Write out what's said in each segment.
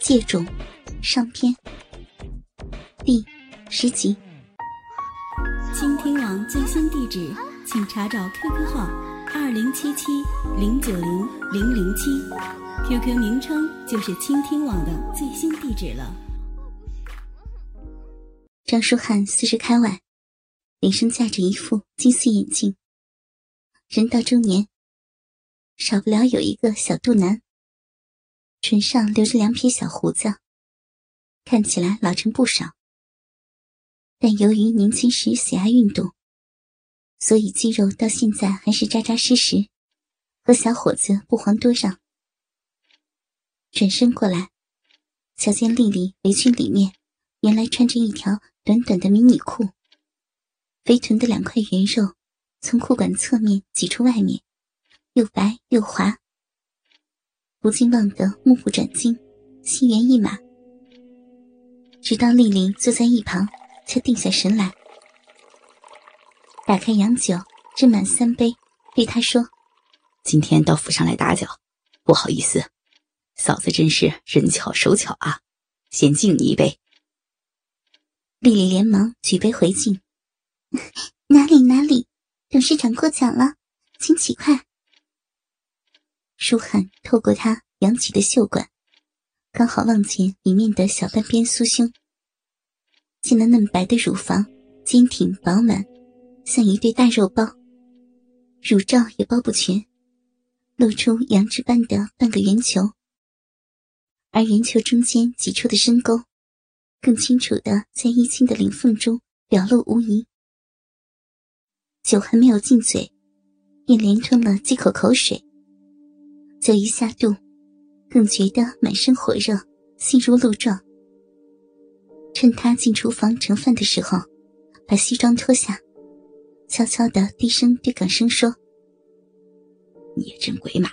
借种上篇第十集。倾听网最新地址，请查找 QQ 号二零七七零九零零零七，QQ 名称就是倾听网的最新地址了。张书汉四十开外，脸上架着一副金丝眼镜，人到中年，少不了有一个小肚腩。唇上留着两撇小胡子，看起来老成不少。但由于年轻时喜爱运动，所以肌肉到现在还是扎扎实实，和小伙子不遑多让。转身过来，瞧见丽丽围裙里面原来穿着一条短短的迷你裤，肥臀的两块圆肉从裤管侧面挤出外面，又白又滑。不禁望得目不转睛，心猿意马。直到丽丽坐在一旁，才定下神来，打开洋酒，斟满三杯，对他说：“今天到府上来打搅，不好意思，嫂子真是人巧手巧啊，先敬你一杯。”丽丽连忙举杯回敬：“ 哪里哪里，董事长过奖了，请起筷。”舒汉透过他扬起的袖管，刚好望见里面的小半边酥胸。见那嫩白的乳房坚挺饱满，像一对大肉包，乳罩也包不全，露出羊脂般的半个圆球。而圆球中间挤出的深沟，更清楚的在衣襟的领缝中表露无遗。酒还没有进嘴，便连吞了几口口水。酒一下肚，更觉得满身火热，心如鹿撞。趁他进厨房盛饭的时候，把西装脱下，悄悄的低声对港生说：“你也真鬼马，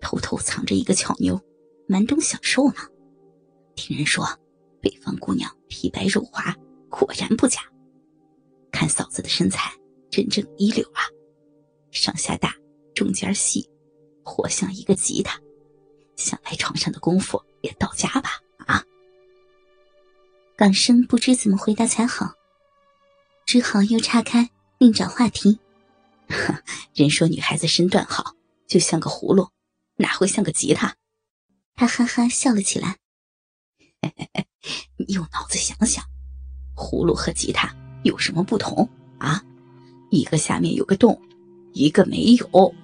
偷偷藏着一个巧妞，蛮懂享受呢。听人说，北方姑娘皮白肉滑，果然不假。看嫂子的身材，真正一流啊，上下大，中间细。”活像一个吉他，想来床上的功夫也到家吧？啊！港生不知怎么回答才好，只好又岔开另找话题。人说女孩子身段好，就像个葫芦，哪会像个吉他？他哈哈笑了起来。你用脑子想想，葫芦和吉他有什么不同啊？一个下面有个洞，一个没有。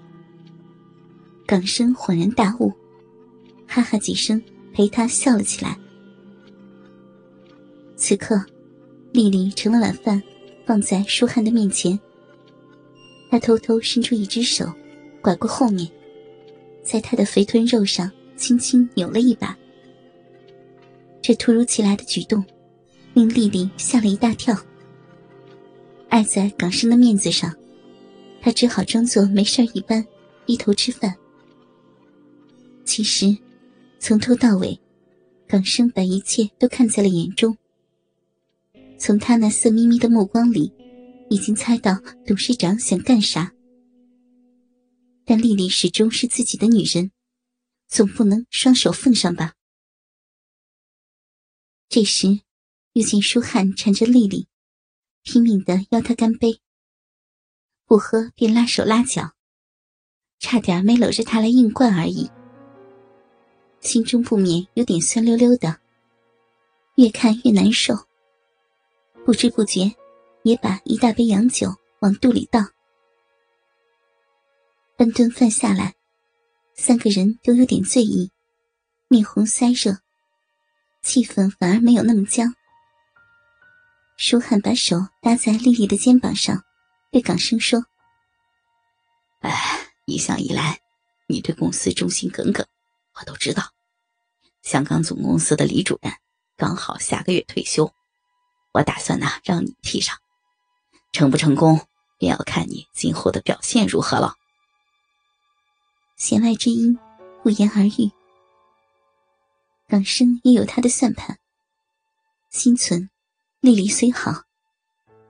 港生恍然大悟，哈哈几声，陪他笑了起来。此刻，丽丽盛了碗饭，放在舒汉的面前。他偷偷伸出一只手，拐过后面，在他的肥臀肉上轻轻扭了一把。这突如其来的举动，令丽丽吓了一大跳。碍在港生的面子上，他只好装作没事一般，低头吃饭。其实，从头到尾，港生把一切都看在了眼中。从他那色眯眯的目光里，已经猜到董事长想干啥。但丽丽始终是自己的女人，总不能双手奉上吧。这时，又见舒汉缠着丽丽，拼命的邀她干杯。不喝便拉手拉脚，差点没搂着她来硬灌而已。心中不免有点酸溜溜的，越看越难受。不知不觉，也把一大杯洋酒往肚里倒。半顿饭下来，三个人都有点醉意，面红腮热，气氛反而没有那么僵。舒汉把手搭在丽丽的肩膀上，对港生说：“哎，一向以来，你对公司忠心耿耿。”我都知道，香港总公司的李主任刚好下个月退休，我打算呢让你替上，成不成功便要看你今后的表现如何了。弦外之音，不言而喻。港生也有他的算盘，心存丽丽虽好，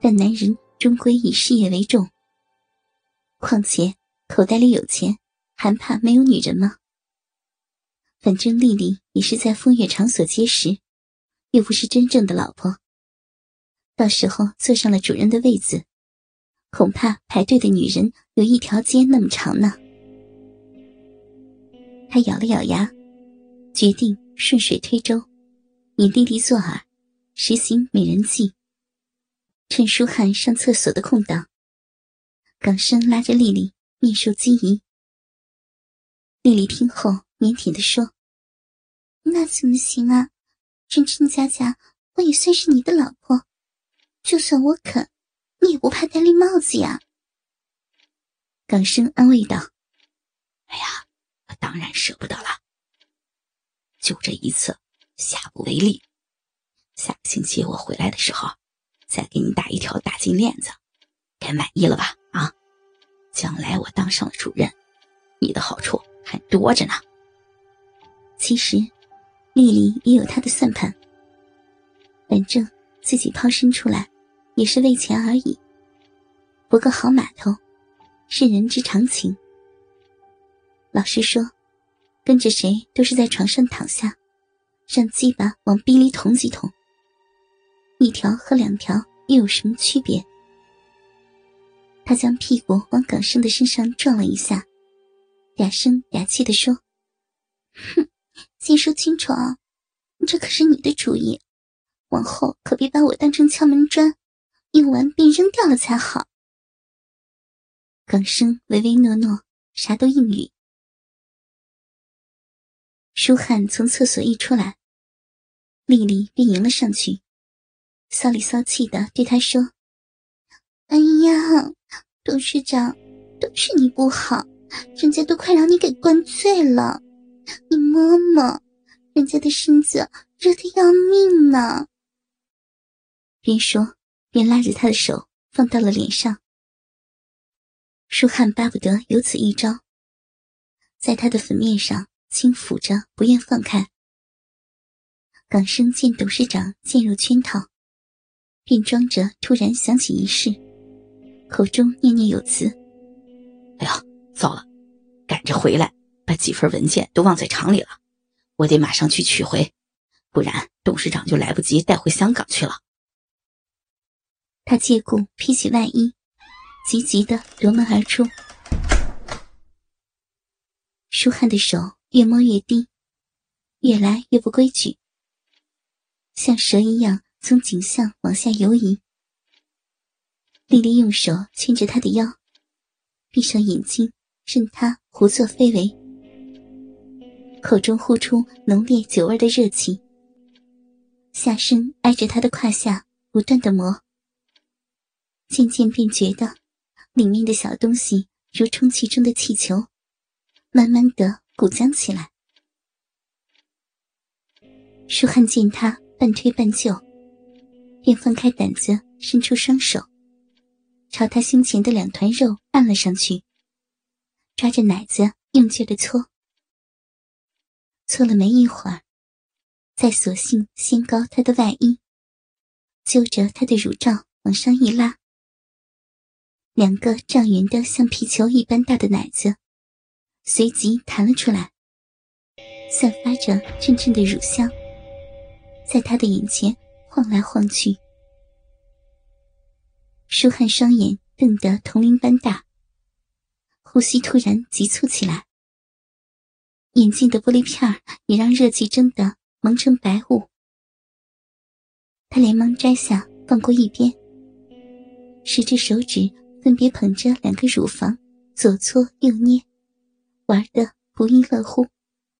但男人终归以事业为重。况且口袋里有钱，还怕没有女人吗？反正丽丽也是在风月场所结识，又不是真正的老婆。到时候坐上了主人的位子，恐怕排队的女人有一条街那么长呢。他咬了咬牙，决定顺水推舟，引丽丽作饵，实行美人计。趁舒汉上厕所的空档，港生拉着丽丽面授机宜。丽丽听后腼腆的说：“那怎么行啊？真真假假，我也算是你的老婆。就算我肯，你也不怕戴绿帽子呀？”港生安慰道：“哎呀。”我当然舍不得了，就这一次，下不为例。下个星期我回来的时候，再给你打一条大金链子，该满意了吧？啊，将来我当上了主任，你的好处还多着呢。其实，丽丽也有她的算盘，反正自己抛身出来，也是为钱而已。不过好码头，是人之常情。老实说，跟着谁都是在床上躺下，让鸡巴往逼里捅几捅。一条和两条又有什么区别？他将屁股往港生的身上撞了一下，嗲声嗲气的说：“哼，先说清楚啊，这可是你的主意，往后可别把我当成敲门砖，用完便扔掉了才好。”港生唯唯诺诺，啥都应允。舒汉从厕所一出来，丽丽便迎了上去，骚里骚气的对他说：“哎呀，董事长，都是你不好，人家都快让你给灌醉了，你摸摸，人家的身子热的要命呢。”边说边拉着他的手放到了脸上。舒汉巴不得有此一招，在他的粉面上。轻抚着，不愿放开。港生见董事长渐入圈套，便装着突然想起一事，口中念念有词：“哎呀，糟了，赶着回来，把几份文件都忘在厂里了，我得马上去取回，不然董事长就来不及带回香港去了。”他借故披起外衣，急急的夺门而出。舒汉的手。越摸越低，越来越不规矩，像蛇一样从颈项往下游移。丽丽用手牵着他的腰，闭上眼睛，任他胡作非为，口中呼出浓烈酒味的热气，下身挨着他的胯下不断的磨，渐渐便觉得里面的小东西如充气中的气球，慢慢的。鼓胀起来。舒汉见他半推半就，便放开胆子，伸出双手，朝他胸前的两团肉按了上去，抓着奶子用劲的搓。搓了没一会儿，再索性掀高他的外衣，揪着他的乳罩往上一拉，两个胀圆的像皮球一般大的奶子。随即弹了出来，散发着阵阵的乳香，在他的眼前晃来晃去。舒汉双眼瞪得铜铃般大，呼吸突然急促起来，眼镜的玻璃片也让热气蒸得蒙成白雾。他连忙摘下，放过一边，十只手指分别捧着两个乳房，左搓右捏。玩的不亦乐乎。